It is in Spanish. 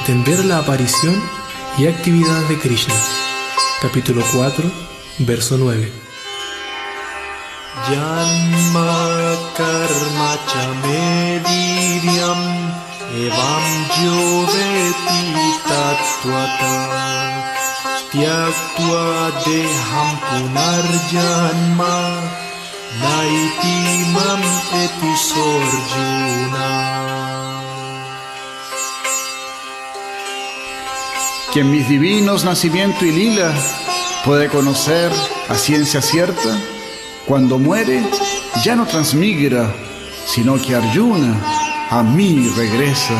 Entender la aparición y actividad de Krishna. Capítulo 4, verso 9. Janma karma evam jyoveti tattvata tyaktva deham punarjanma naiti mam Quien mis divinos nacimiento y lila puede conocer a ciencia cierta, cuando muere ya no transmigra, sino que Arjuna a mí regresa.